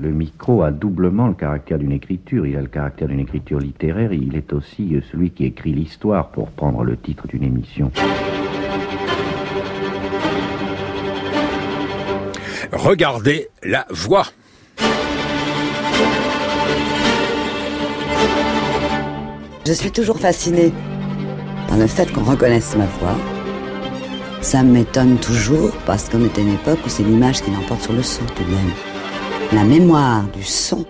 Le micro a doublement le caractère d'une écriture. Il a le caractère d'une écriture littéraire. Il est aussi celui qui écrit l'histoire, pour prendre le titre d'une émission. Regardez la voix. Je suis toujours fasciné par le fait qu'on reconnaisse ma voix. Ça m'étonne toujours parce qu'on est à une époque où c'est l'image qui l'emporte sur le son tout de même. La mémoire du son,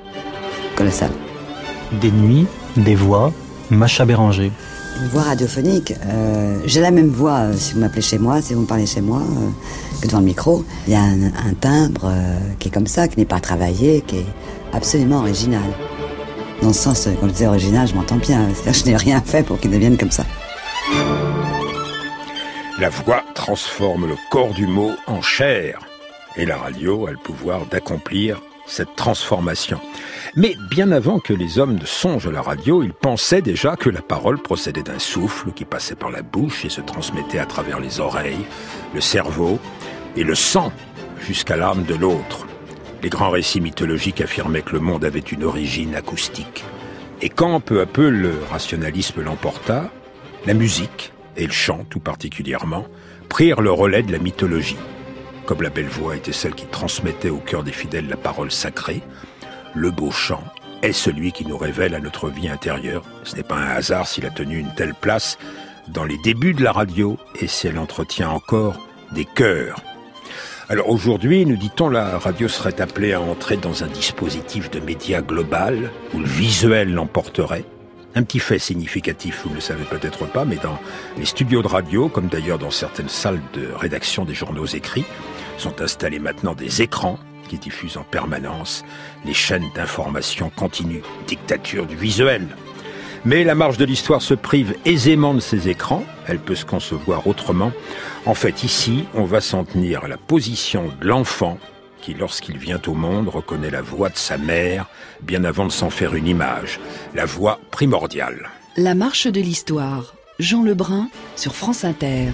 colossal. Des nuits, des voix, Macha Béranger. Une voix radiophonique. Euh, J'ai la même voix euh, si vous m'appelez chez moi, si vous me parlez chez moi, euh, que devant le micro. Il y a un, un timbre euh, qui est comme ça, qui n'est pas travaillé, qui est absolument original. Dans le sens, quand je dis original, je m'entends bien. C'est-à-dire que je n'ai rien fait pour qu'il devienne comme ça. La voix transforme le corps du mot en chair. Et la radio a le pouvoir d'accomplir cette transformation. Mais bien avant que les hommes ne songent à la radio, ils pensaient déjà que la parole procédait d'un souffle qui passait par la bouche et se transmettait à travers les oreilles, le cerveau et le sang jusqu'à l'âme de l'autre. Les grands récits mythologiques affirmaient que le monde avait une origine acoustique. Et quand peu à peu le rationalisme l'emporta, la musique, et le chant tout particulièrement, prirent le relais de la mythologie. Comme la belle voix était celle qui transmettait au cœur des fidèles la parole sacrée, le beau chant est celui qui nous révèle à notre vie intérieure. Ce n'est pas un hasard s'il a tenu une telle place dans les débuts de la radio et si elle entretient encore des cœurs. Alors aujourd'hui, nous dit-on, la radio serait appelée à entrer dans un dispositif de médias global où le visuel l'emporterait. Un petit fait significatif, vous ne le savez peut-être pas, mais dans les studios de radio, comme d'ailleurs dans certaines salles de rédaction des journaux écrits, sont installés maintenant des écrans qui diffusent en permanence les chaînes d'information continue, dictature du visuel. Mais la marge de l'histoire se prive aisément de ces écrans, elle peut se concevoir autrement. En fait, ici, on va s'en tenir à la position de l'enfant qui, lorsqu'il vient au monde, reconnaît la voix de sa mère, bien avant de s'en faire une image, la voix primordiale. La marche de l'histoire, Jean Lebrun sur France Inter.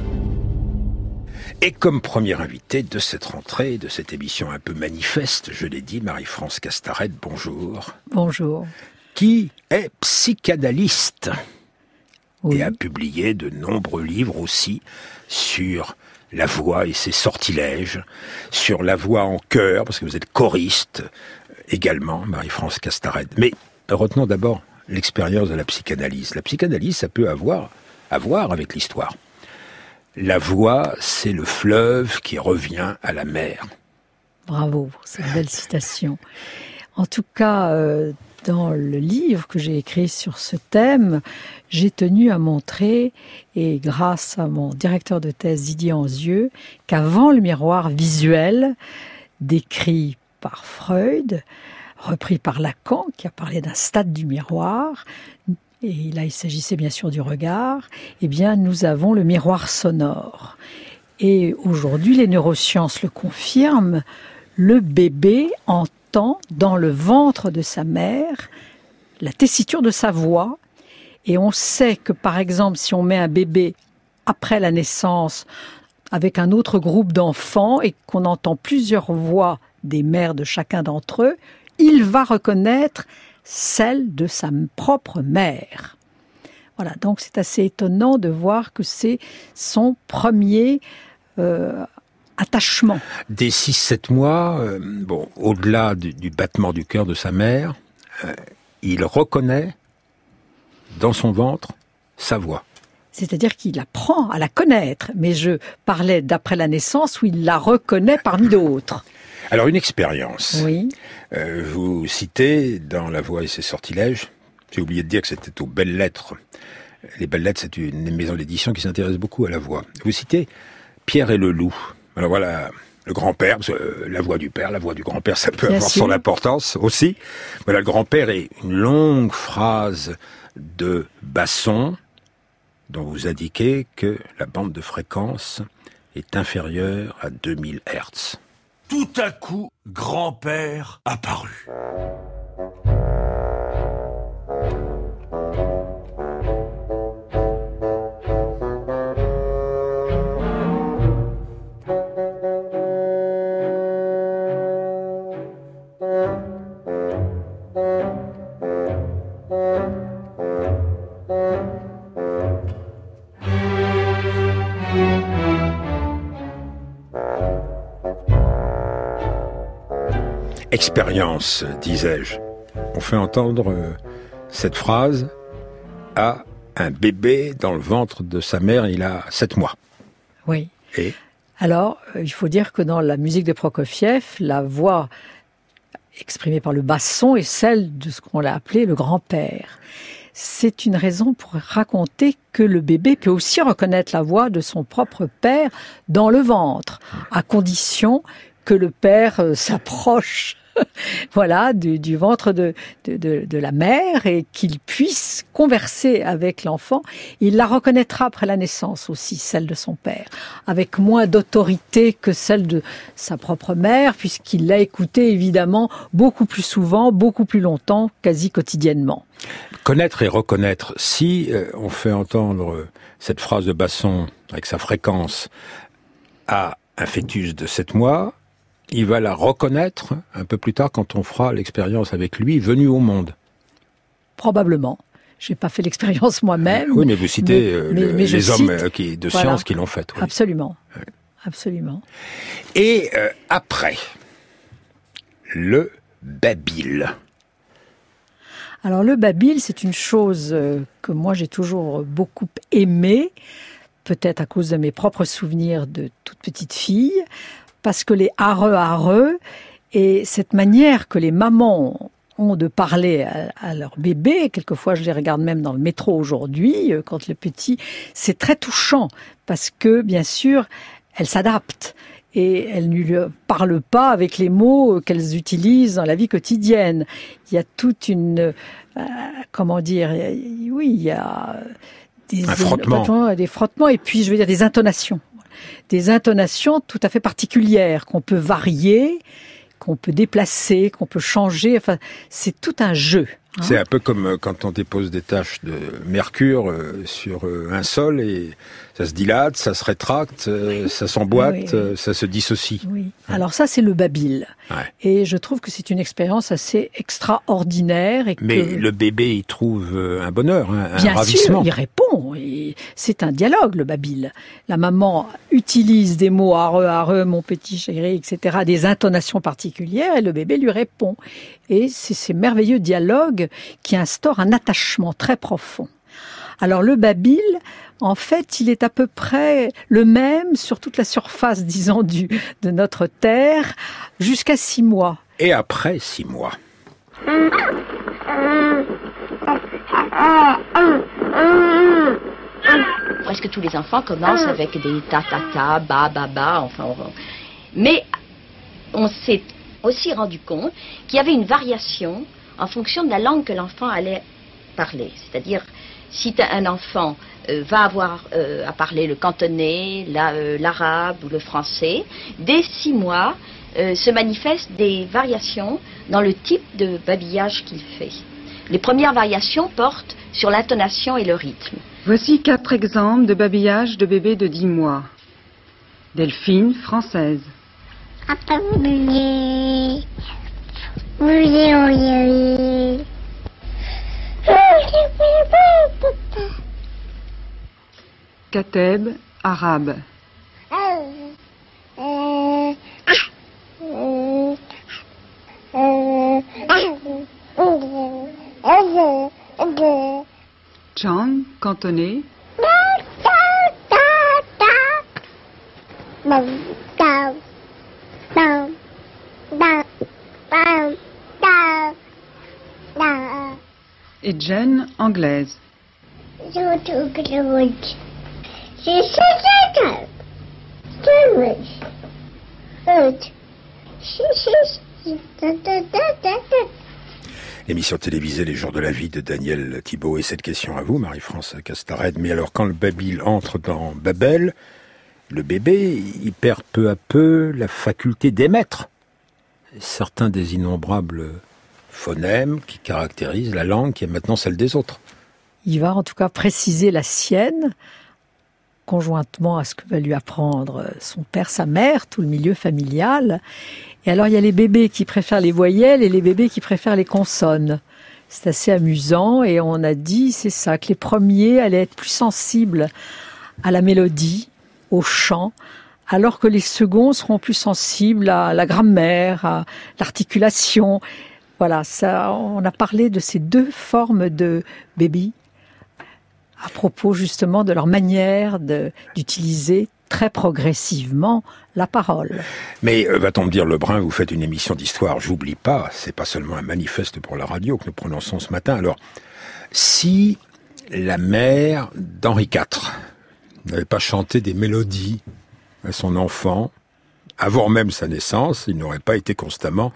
Et comme première invitée de cette rentrée, de cette émission un peu manifeste, je l'ai dit, Marie-France Castaret, bonjour. Bonjour. Qui est psychanalyste oui. et a publié de nombreux livres aussi sur la voix et ses sortilèges, sur la voix en chœur, parce que vous êtes choriste également, Marie-France Castaret. Mais retenons d'abord l'expérience de la psychanalyse. La psychanalyse, ça peut avoir à voir avec l'histoire. La voix, c'est le fleuve qui revient à la mer. Bravo pour cette belle citation. En tout cas, euh, dans le livre que j'ai écrit sur ce thème, j'ai tenu à montrer, et grâce à mon directeur de thèse Didier Anzieux, qu'avant le miroir visuel, décrit par Freud, repris par Lacan, qui a parlé d'un stade du miroir, et là il s'agissait bien sûr du regard, eh bien nous avons le miroir sonore. Et aujourd'hui, les neurosciences le confirment, le bébé entend dans le ventre de sa mère la tessiture de sa voix. Et on sait que par exemple, si on met un bébé après la naissance avec un autre groupe d'enfants et qu'on entend plusieurs voix des mères de chacun d'entre eux, il va reconnaître celle de sa propre mère. Voilà, donc c'est assez étonnant de voir que c'est son premier euh, attachement. Dès 6-7 mois, euh, bon, au-delà du, du, battement du cœur de sa mère, euh, il reconnaît dans son ventre sa voix. C'est-à-dire qu'il apprend à la connaître, mais je parlais d'après la naissance où il la reconnaît parmi d'autres. Alors une expérience. Oui. Euh, vous citez dans La Voix et ses sortilèges, j'ai oublié de dire que c'était aux Belles Lettres. Les Belles Lettres, c'est une maison d'édition qui s'intéresse beaucoup à la voix. Vous citez Pierre et le loup. Alors voilà, le grand-père, la voix du père, la voix du grand-père, ça peut Bien avoir sûr. son importance aussi. Voilà, le grand-père est une longue phrase de basson dont vous indiquez que la bande de fréquence est inférieure à 2000 Hertz. Tout à coup, grand-père apparut. Expérience, disais-je. On fait entendre euh, cette phrase à un bébé dans le ventre de sa mère, il a sept mois. Oui. Et? Alors, euh, il faut dire que dans la musique de Prokofiev, la voix exprimée par le basson est celle de ce qu'on l'a appelé le grand-père. C'est une raison pour raconter que le bébé peut aussi reconnaître la voix de son propre père dans le ventre, à condition que le père euh, s'approche voilà, du, ventre de, de, la mère et qu'il puisse converser avec l'enfant. Il la reconnaîtra après la naissance aussi, celle de son père, avec moins d'autorité que celle de sa propre mère, puisqu'il l'a écoutée évidemment beaucoup plus souvent, beaucoup plus longtemps, quasi quotidiennement. connaître et reconnaître, si euh, on fait entendre cette phrase de basson avec sa fréquence à un fœtus de 7 mois, il va la reconnaître un peu plus tard quand on fera l'expérience avec lui venu au monde. Probablement. J'ai pas fait l'expérience moi-même. Oui, mais vous citez mais- euh, mais- mais les hommes cite- euh, qui, de Voilà. science qui l'ont fait. oui. Absolument. Absolument. Et euh, après, le babil. Alors le babil, c'est une chose que moi j'ai toujours beaucoup aimée, peut-être à cause de mes propres souvenirs de toute petite fille, parce que les areux areux et cette manière que les mamans ont de parler à, à leur bébé, quelquefois je les regarde même dans le métro aujourd'hui, euh, quand le petit, c'est très touchant, parce que bien sûr, elles s'adaptent et elles ne lui parlent pas avec les mots qu'elles utilisent dans la vie quotidienne. Il y a toute une, euh, comment dire, oui, il y a des, Un frottement. des frottements et puis je veux dire des intonations, des intonations tout à fait particulières qu'on peut varier, qu'on peut déplacer, qu'on peut changer. Enfin, c'est tout un jeu. hein. C'est un peu comme euh, quand on dépose des taches de mercure euh, sur euh, un sol et ça se dilate, ça se rétracte, euh, ça s'emboîte, Oui, euh, ça se dissocie. Oui. Alors ça, c'est le babil. Ouais. Et je trouve que c'est une expérience assez extraordinaire et Mais que le bébé, il trouve euh, un bonheur, un, un Bien ravissement. sûr, il répond. C'est un dialogue, le babil. La maman utilise des mots areux, areux, mon petit chéri, etc., des intonations particulières, et le bébé lui répond. Et c'est ces merveilleux dialogues qui instaurent un attachement très profond. Alors le babil, en fait, il est à peu près le même sur toute la surface, disons, du, de notre terre, jusqu'à six mois. Et après six mois. Presque tous les enfants commencent avec des ta ta ta, ba ba ba, enfin. on- Mais on s'est aussi rendu compte qu'il y avait une variation en fonction de la langue que l'enfant allait parler. C'est-à-dire, si un enfant euh, va avoir euh, à parler le cantonais, la- euh, l'arabe ou le français, dès six mois euh, se manifestent des variations dans le type de babillage qu'il fait. Les premières variations portent sur l'intonation et le rythme. Voici quatre exemples de babillage de bébés de 10 mois. Delphine, française. Kateb, arabe. Chan, cantonais. Et Jen, anglaise. L'émission télévisée Les jours de la vie de Daniel Thibault. Et cette question à vous, Marie-France Castared. Mais alors, quand le babil entre dans Babel, le bébé, il perd peu à peu la faculté d'émettre certains des innombrables phonèmes qui caractérisent la langue qui est maintenant celle des autres. Il va en tout cas préciser la sienne, conjointement à ce que va lui apprendre son père, sa mère, tout le milieu familial. Et alors il y a les bébés qui préfèrent les voyelles et les bébés qui préfèrent les consonnes. C'est assez amusant et on a dit, c'est ça, que les premiers allaient être plus sensibles à la mélodie, au chant, alors que les seconds seront plus sensibles à la grammaire, à l'articulation. Voilà, ça, on a parlé de ces deux formes de baby à propos justement de leur manière d'utiliser très progressivement la parole. Mais euh, va-t-on me dire, Lebrun, vous faites une émission d'histoire, j'oublie pas, c'est pas seulement un manifeste pour la radio que nous prononçons ce matin. Alors, si la mère d'Henri IV n'avait pas chanté des mélodies à son enfant, avant même sa naissance, il n'aurait pas été constamment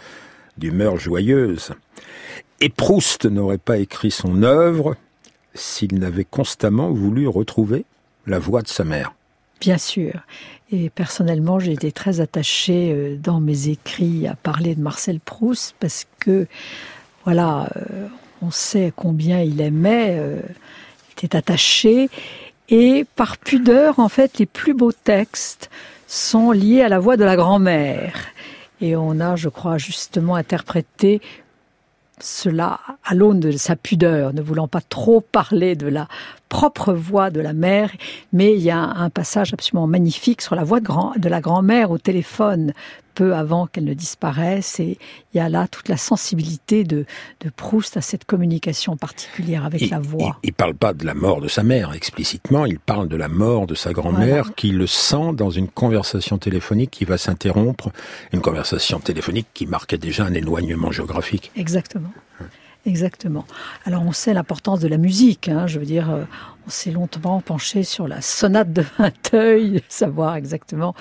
d'humeur joyeuse. Et Proust n'aurait pas écrit son œuvre s'il n'avait constamment voulu retrouver la voix de sa mère. Bien sûr. Et personnellement, j'ai été très attachée euh, dans mes écrits à parler de Marcel Proust parce que, voilà, euh, on sait combien il aimait, euh, était attaché. Et par pudeur, en fait, les plus beaux textes sont liés à la voix de la grand-mère. Et on a, je crois, justement interprété cela à l'aune de sa pudeur, ne voulant pas trop parler de la propre voix de la mère, mais il y a un passage absolument magnifique sur la voix de, grand, de la grand-mère au téléphone, peu avant qu'elle ne disparaisse, et il y a là toute la sensibilité de, de Proust à cette communication particulière avec la voix. Il, ne parle pas de la mort de sa mère explicitement, il parle de la mort de sa grand-mère qui le sent dans une conversation téléphonique qui va s'interrompre, une conversation téléphonique qui marquait déjà un éloignement géographique. Exactement. Exactement. Alors on sait l'importance de la musique. Hein, je veux dire, euh, on s'est longtemps penché sur la sonate de Vinteuil, savoir exactement,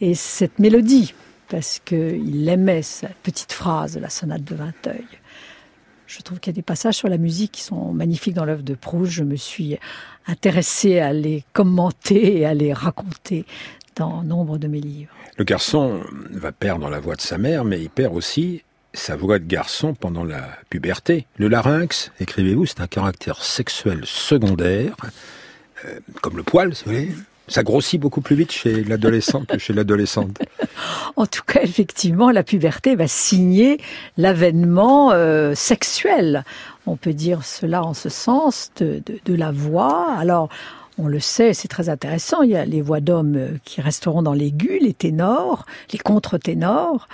et cette mélodie, parce qu'il aimait cette petite phrase, la sonate de Vinteuil. Je trouve qu'il y a des passages sur la musique qui sont magnifiques dans l'œuvre de Proust. Je me suis intéressée à les commenter et à les raconter dans nombre de mes livres. Le garçon va perdre la voix de sa mère, mais il perd aussi sa voix de garçon pendant la puberté. Le larynx, écrivez-vous, c'est un caractère sexuel secondaire, euh, comme le poil, vous. Ça grossit beaucoup plus vite chez l'adolescent que chez l'adolescente. En tout cas, effectivement, la puberté va signer l'avènement euh, sexuel. On peut dire cela en ce sens de, de la voix. Alors, on le sait, c'est très intéressant. Il y a les voix d'hommes euh, qui resteront dans l'aigu, les ténors, les contre-ténors.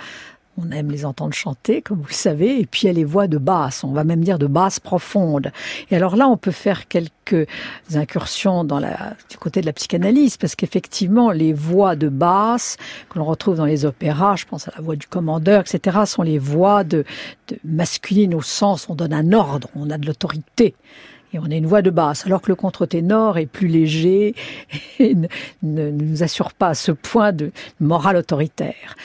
On aime les entendre chanter, comme vous le savez, et puis il y a les voix de basse, on va même dire de basse profonde. Et alors là, on peut faire quelques incursions dans la, du côté de la psychanalyse, parce qu'effectivement, les voix de basse que l'on retrouve dans les opéras, je pense à la voix du commandeur, etc., sont les voix de, de masculines au sens, on donne un ordre, on a de l'autorité et on a une voix de basse, alors que le contre-ténor est plus léger et ne, ne, nous assure pas à ce point de morale autoritaire.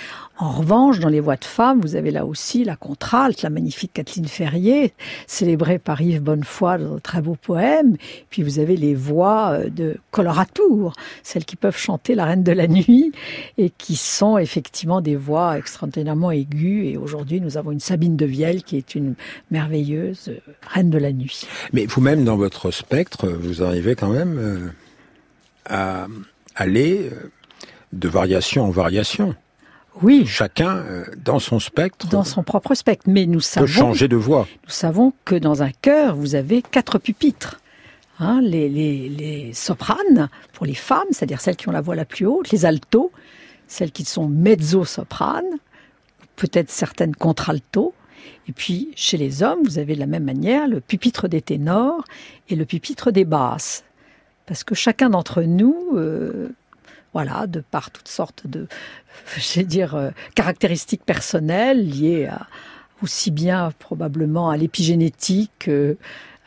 En revanche, dans les voix de femmes, vous avez là aussi la contralte, la magnifique Kathleen Ferrier, célébrée par Yves Bonnefoy dans un très beau poème. Puis vous avez les voix euh, de Coloratour, celles qui peuvent chanter La Reine de la Nuit et qui sont effectivement des voix extraordinairement aiguës. Et aujourd'hui, nous avons une Sabine de Vielle qui est une merveilleuse euh, Reine de la Nuit. Mais vous-même, dans votre spectre, vous arrivez quand même euh, à aller de variation en variation. Oui. Chacun euh, dans son spectre. Dans son propre spectre. Mais nous savons. Peut changer de voix. Nous savons que dans un chœur, vous avez quatre pupitres. Hein, les, les, les, sopranes pour les femmes, c'est-à-dire celles qui ont la voix la plus haute, les altos, celles qui sont mezzo-sopranes, peut-être certaines contraltos. Et puis chez les hommes, vous avez de la même manière le pupitre des ténors et le pupitre des basses. Parce que chacun d'entre nous euh, voilà, de par toutes sortes de, je dire, euh, caractéristiques personnelles liées aussi bien probablement à l'épigénétique,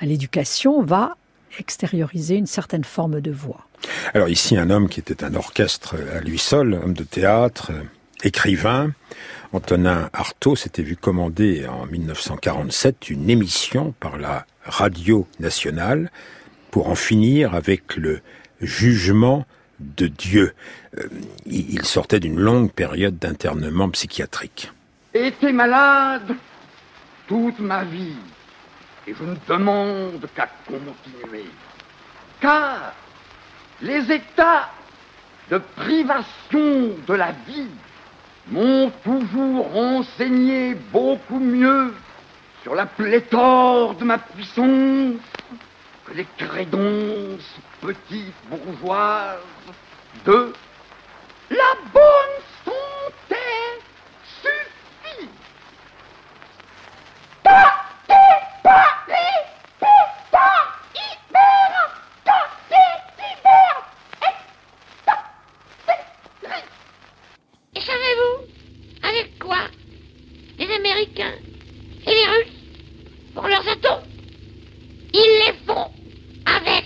à l'éducation, va extérioriser une certaine forme de voix. Alors ici, un homme qui était un orchestre à lui seul, homme de théâtre, écrivain, Antonin Artaud s'était vu commander en 1947 une émission par la radio nationale pour en finir avec le jugement de Dieu. Euh, il sortait d'une longue période d'internement psychiatrique. Été malade toute ma vie et je ne demande qu'à continuer. Car les états de privation de la vie m'ont toujours renseigné beaucoup mieux sur la pléthore de ma puissance que les crédonces petites bourgeoises de la bonne santé suffit. Et savez-vous avec quoi les Américains et les Russes font leurs atomes Ils les font avec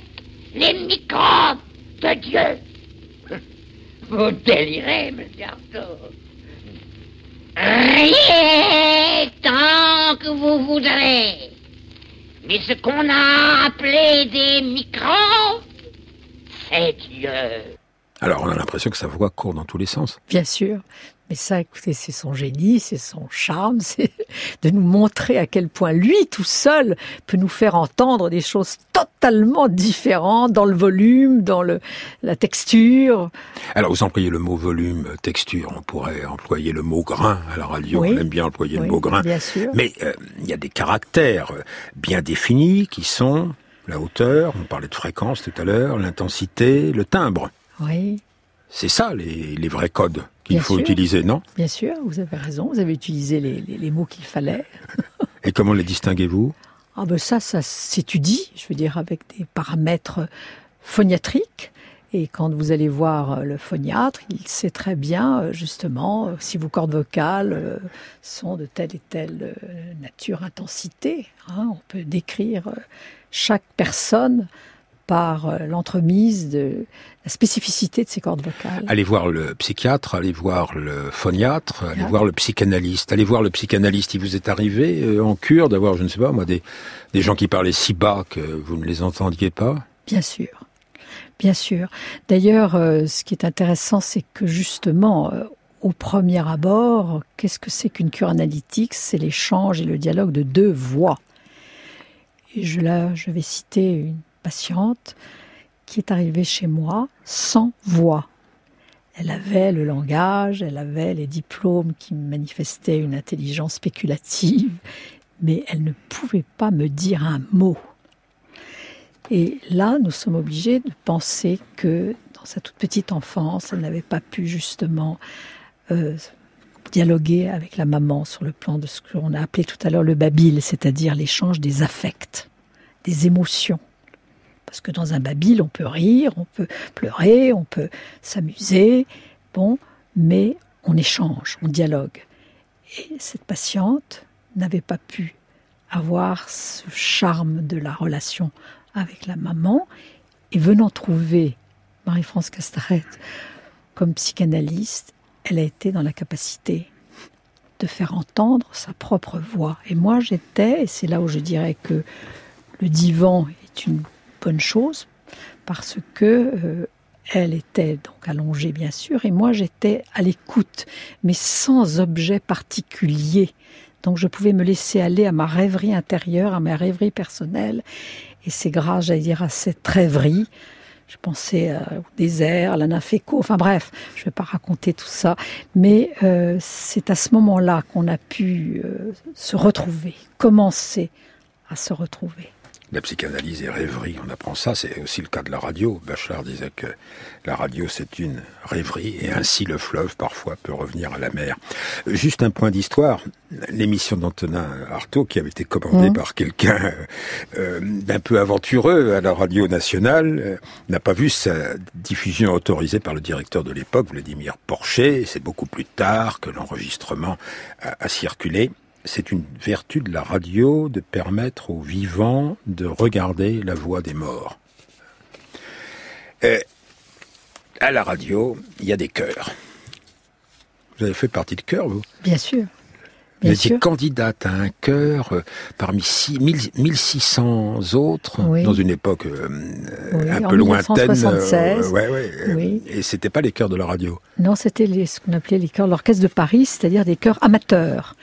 les microbes de Dieu. Vous délirez, monsieur Artaud. Rien tant que vous voudrez. Mais ce qu'on a appelé des microbes, c'est Dieu. Alors on a l'impression que sa voix court dans tous les sens. Bien sûr. Mais ça, écoutez, c'est son génie, c'est son charme, c'est de nous montrer à quel point lui, tout seul, peut nous faire entendre des choses totalement différentes dans le volume, dans le, la texture. Alors vous employez le mot volume, texture, on pourrait employer le mot grain à la radio, Oui. on aime bien employer Oui, le mot grain. bien sûr. Mais euh, il y a des caractères euh, bien définis qui sont la hauteur, on parlait de fréquence tout à l'heure, l'intensité, le timbre. Oui, C'est ça les, les vrais codes qu'il faut sûr. utiliser, non? Bien sûr, vous avez raison, vous avez utilisé les, les- les mots qu'il fallait. Et comment les distinguez-vous? Ah ben ça, ça s'étudie, je veux dire, avec des paramètres phoniatriques. Et quand vous allez voir euh, le phoniatre, il sait très bien, euh, justement, euh, si vos cordes vocales sont de telle et telle nature, intensité. hein. on peut décrire chaque personne par euh, l'entremise de la spécificité de ses cordes vocales. Allez voir le psychiatre, allez voir le phoniatre, allez Ah. voir le psychanalyste. Allez voir le psychanalyste. Il vous est arrivé euh, en cure d'avoir, je ne sais pas moi, des, des gens qui parlaient si bas que vous ne les entendiez pas? Bien sûr, bien sûr. D'ailleurs, euh, ce qui est intéressant, c'est que justement, euh, au premier abord, qu'est-ce que c'est qu'une cure analytique? C'est l'échange et le dialogue de deux voix. Et je, là, je vais citer une patiente qui est arrivée chez moi sans voix. Elle avait le langage, elle avait les diplômes qui manifestaient une intelligence spéculative, mais elle ne pouvait pas me dire un mot. Et là, nous sommes obligés de penser que dans sa toute petite enfance, elle n'avait pas pu justement euh, dialoguer avec la maman sur le plan de ce qu'on a appelé tout à l'heure le babil, c'est-à-dire l'échange des affects, des émotions. Parce que dans un babil, on peut rire, on peut pleurer, on peut s'amuser, bon, mais on échange, on dialogue. Et cette patiente n'avait pas pu avoir ce charme de la relation avec la maman et venant trouver Marie-France Castarette comme psychanalyste, elle a été dans la capacité de faire entendre sa propre voix. Et moi j'étais, et c'est là où je dirais que le divan est une chose, parce que euh, elle était donc allongée bien sûr, et moi j'étais à l'écoute, mais sans objet particulier. Donc je pouvais me laisser aller à ma rêverie intérieure, à ma rêverie personnelle, et c'est grâce, j'allais dire, à cette rêverie. Je pensais au désert, à la nymphéco, enfin bref, je ne vais pas raconter tout ça, mais euh, c'est à ce moment-là qu'on a pu euh, se retrouver, commencer à se retrouver. La psychanalyse et rêverie, on apprend ça, c'est aussi le cas de la radio. Bachelard disait que la radio c'est une rêverie et ainsi le fleuve parfois peut revenir à la mer. Juste un point d'histoire, l'émission d'Antonin Artaud qui avait été commandée Mhm. par quelqu'un euh, d'un peu aventureux à la radio nationale euh, n'a pas vu sa diffusion autorisée par le directeur de l'époque, Vladimir Porcher. C'est beaucoup plus tard que l'enregistrement a, a circulé. C'est une vertu de la radio de permettre aux vivants de regarder la voix des morts. Euh, à la radio, il y a des chœurs. Vous avez fait partie de chœur, vous? Bien sûr. Vous Bien étiez sûr. candidate à un chœur euh, parmi six- mille- 1600 autres Oui. dans une époque euh, Oui, un peu lointaine. 1976. ouais, ouais, euh, Oui. Et c'était pas les chœurs de la radio? Non, c'était ce qu'on appelait les chœurs, l'orchestre de Paris, c'est-à-dire des chœurs amateurs.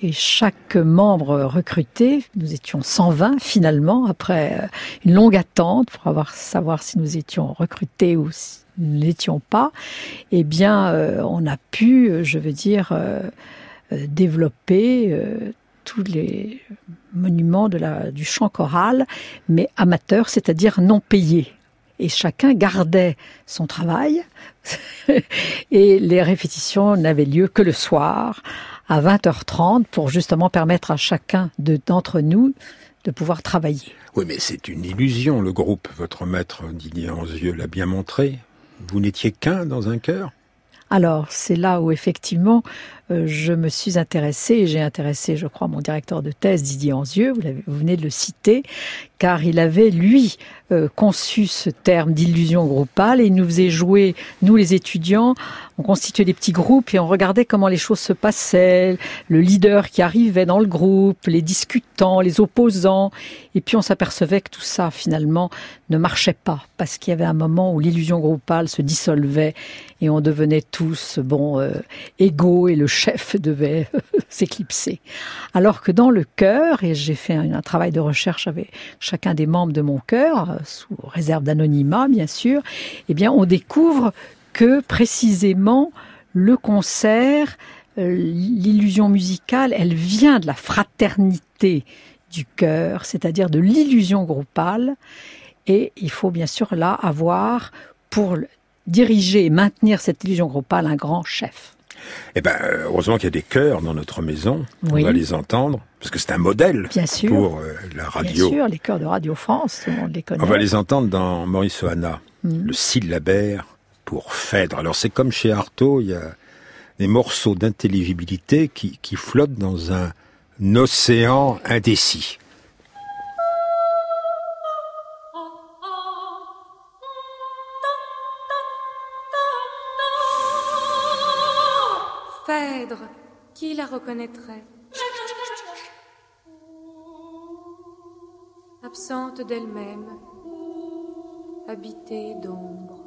Et chaque membre recruté, nous étions 120 finalement, après euh, une longue attente pour avoir, savoir si nous étions recrutés ou si nous ne l'étions pas, eh bien, euh, on a pu, je veux dire, euh, développer tous les monuments du chant choral, mais amateur, c'est-à-dire non payé et chacun gardait son travail et les répétitions n'avaient lieu que le soir à 20h30 pour justement permettre à chacun d'entre nous de pouvoir travailler. Oui, mais c'est une illusion, le groupe. Votre maître Didier Anzieux l'a bien montré. Vous n'étiez qu'un dans un cœur? Alors, c'est là où effectivement je me suis intéressée, j'ai intéressé, je crois, mon directeur de thèse, Didier Anzieux, vous, vous venez de le citer, car il avait, lui, euh, conçu ce terme d'illusion groupale et il nous faisait jouer, nous les étudiants, on constituait des petits groupes et on regardait comment les choses se passaient, le leader qui arrivait dans le groupe, les discutants, les opposants, et puis on s'apercevait que tout ça finalement ne marchait pas parce qu'il y avait un moment où l'illusion groupale se dissolvait et on devenait tous bon euh, égaux et le chef devait s'éclipser. Alors que dans le cœur, et j'ai fait un, travail de recherche avec chacun des membres de mon cœur, sous réserve d'anonymat bien sûr, eh bien on découvre que précisément le concert, euh, l'illusion musicale, elle vient de la fraternité du cœur, c'est-à-dire de l'illusion groupale. Et il faut bien sûr là avoir pour diriger et maintenir cette illusion groupale un grand chef. Eh ben, heureusement qu'il y a des chœurs dans notre maison. On va les entendre, parce que c'est un modèle pour euh, la radio. Bien sûr, les chœurs de Radio France, tout le monde les connaît. On va les entendre dans Maurice Ohana, mm. le syllabaire pour Phèdre. Alors c'est comme chez Artaud, il y a des morceaux d'intelligibilité qui, qui flottent dans un océan indécis. Reconnaîtrait Absente d'elle-même, habitée d'ombre.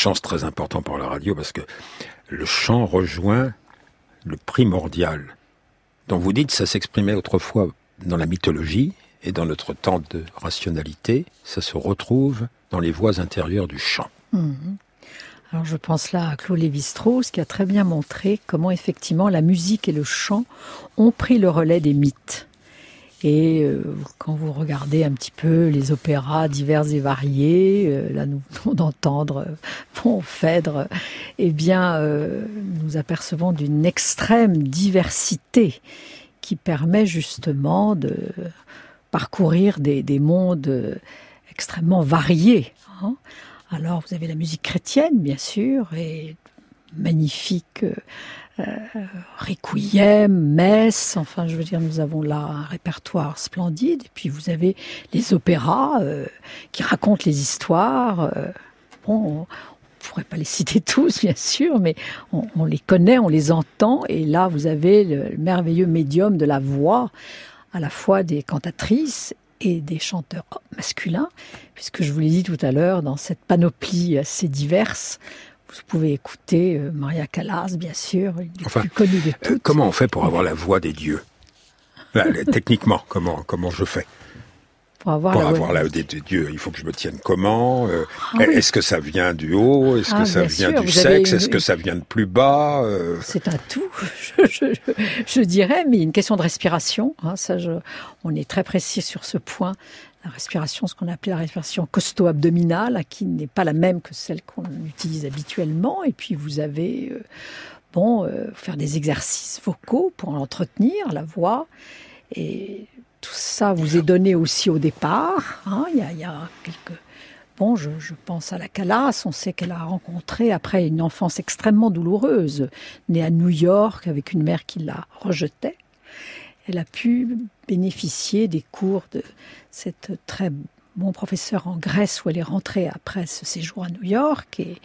Chant, c'est très important pour la radio parce que le chant rejoint le primordial. dont vous dites, ça s'exprimait autrefois dans la mythologie et dans notre temps de rationalité, ça se retrouve dans les voix intérieures du chant. Mhm. Alors je pense là à Claude Lévi-Strauss qui a très bien montré comment effectivement la musique et le chant ont pris le relais des mythes. Et euh, quand vous regardez un petit peu les opéras divers et variés, euh, là nous venons d'entendre bon, Phèdre, eh bien euh, nous apercevons d'une extrême diversité qui permet justement de parcourir des, des mondes extrêmement variés. Hein. Alors vous avez la musique chrétienne bien sûr et magnifique euh, requiem, messe, enfin je veux dire nous avons là un répertoire splendide. Et puis vous avez les opéras euh, qui racontent les histoires. Euh, bon, on, ne pourrait pas les citer tous bien sûr, mais on, les connaît, on les entend. Et là vous avez le, merveilleux médium de la voix, à la fois des cantatrices et des chanteurs masculins, puisque je vous l'ai dit tout à l'heure, dans cette panoplie assez diverse, vous pouvez écouter euh, Maria Callas, bien sûr, enfin, plus connu de euh, toutes. comment on fait pour avoir la voix des dieux? Techniquement, comment, comment je fais? Pour avoir, pour la, avoir la des, dieux, il faut que je me tienne comment euh, ah Est-ce que ça vient du haut Est-ce que ah, ça vient du sexe Est-ce que ça vient de plus bas C'est un tout, je, je, dirais, mais une question de respiration. Hein, ça, on est très précis sur ce point la respiration, ce qu'on appelle la respiration costo-abdominale, qui n'est pas la même que celle qu'on utilise habituellement. Et puis vous avez, euh, bon, euh, faire des exercices vocaux pour entretenir la voix. Et tout ça vous est donné aussi au départ. Hein. Il, y a, quelques Bon, je, je, pense à la Calas, on sait qu'elle a rencontré, après une enfance extrêmement douloureuse, née à New York avec une mère qui la rejetait, elle a pu bénéficier des cours de cette très bon professeur en Grèce où elle est rentrée après ce séjour à New York. Et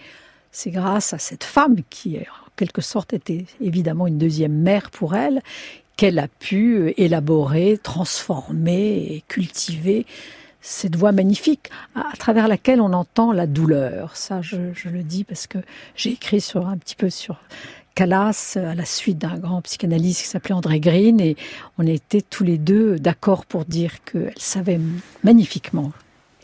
c'est grâce à cette femme qui, en quelque sorte, était évidemment une deuxième mère pour elle, qu'elle a pu élaborer, transformer et cultiver cette voix magnifique à, travers laquelle on entend la douleur. Ça, je, je le dis parce que j'ai écrit sur un petit peu sur Calas à la suite d'un grand psychanalyste qui s'appelait André Green et on était tous les deux d'accord pour dire qu'elle savait magnifiquement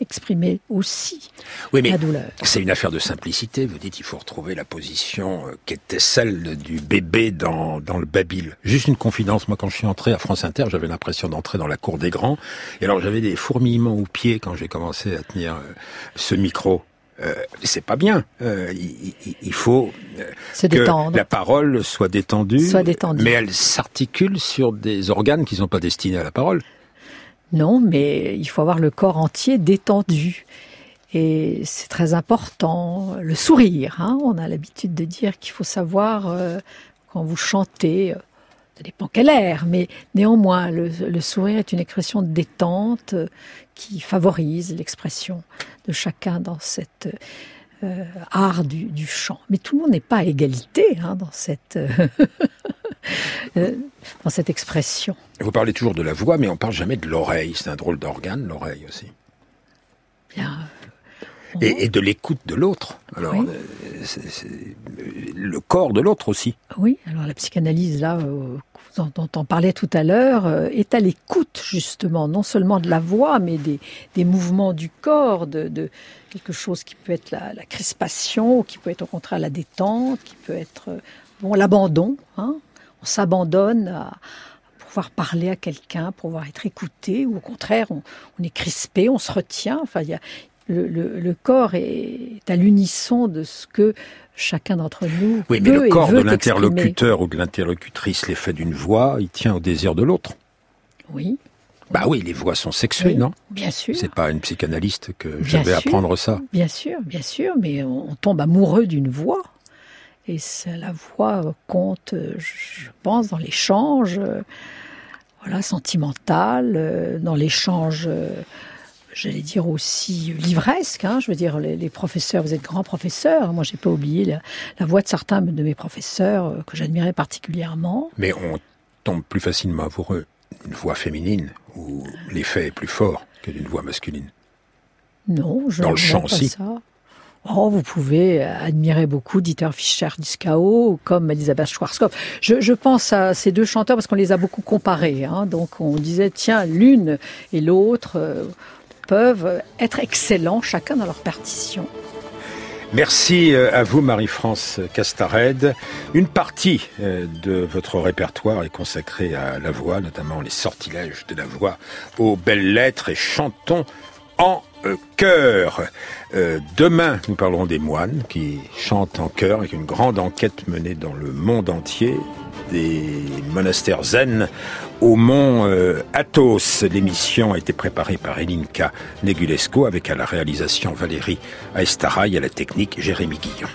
exprimer aussi oui, mais la douleur. C'est une affaire de simplicité. Vous dites qu'il faut retrouver la position euh, qui était celle du bébé dans, dans le Babil. Juste une confidence, moi quand je suis entré à France Inter, j'avais l'impression d'entrer dans la cour des grands. Et alors j'avais des fourmillements aux pieds quand j'ai commencé à tenir euh, ce micro. Euh, c'est pas bien. Euh, il, il, faut euh, Se que détendre. la parole soit détendue, soit détendue. mais elle s'articule sur des organes qui sont pas destinés à la parole. Non, mais il faut avoir le corps entier détendu. Et c'est très important. Le sourire, hein, on a l'habitude de dire qu'il faut savoir, euh, quand vous chantez, ça dépend quel air, mais néanmoins, le, le, sourire est une expression de détente qui favorise l'expression de chacun dans cette euh, art du, du, chant. Mais tout le monde n'est pas à égalité hein, dans cette euh, dans cette expression. Vous parlez toujours de la voix, mais on parle jamais de l'oreille. C'est un drôle d'organe, l'oreille aussi. Bien. Et, et, de l'écoute de l'autre. Alors, oui. euh, c'est, c'est, le corps de l'autre aussi. Oui, alors la psychanalyse, là, euh, dont on parlait tout à l'heure, euh, est à l'écoute, justement, non seulement de la voix, mais des, des mouvements du corps, de, de, quelque chose qui peut être la, la, crispation, qui peut être au contraire la détente, qui peut être bon, l'abandon. Hein on s'abandonne à, pouvoir parler à quelqu'un, pouvoir être écouté, ou au contraire, on, on, est crispé, on se retient. Enfin, il y a, le, le, le, corps est à l'unisson de ce que chacun d'entre nous Oui, mais le corps de l'interlocuteur ou de l'interlocutrice, l'effet d'une voix, il tient au désir de l'autre. Oui. Bah oui, les voix sont sexuées, oui, non? Bien sûr. C'est pas une psychanalyste que je vais apprendre ça. Bien sûr, bien sûr, mais on tombe amoureux d'une voix. Et la voix compte, je pense, dans l'échange, voilà, sentimental, dans l'échange j'allais dire aussi livresque. Hein, je veux dire, les, les, professeurs, vous êtes grands professeurs. Moi, j'ai pas oublié la, la, voix de certains de mes professeurs euh, que j'admirais particulièrement. Mais on tombe plus facilement amoureux d'une voix féminine où l'effet est plus fort que d'une voix masculine. Non, je dans le chant pas aussi. Ça. Oh, vous pouvez admirer beaucoup Dieter Fischer-Dieskau comme Elisabeth Schwarzkopf. Je, je, pense à ces deux chanteurs parce qu'on les a beaucoup comparés. Hein, donc on disait, tiens, l'une et l'autre euh, peuvent être excellents, chacun dans leur partition. Merci euh, à vous, Marie-France Castared. Une partie euh, de votre répertoire est consacrée à la voix, notamment les sortilèges de la voix, aux belles lettres et chantons en chœur. Euh, demain, nous parlerons des moines qui chantent en chœur avec une grande enquête menée dans le monde entier des monastères zen au mont euh, Athos. L'émission a été préparée par Elinka Negulesco avec à la réalisation Valérie Aestaraï et à la technique Jérémy Guillon.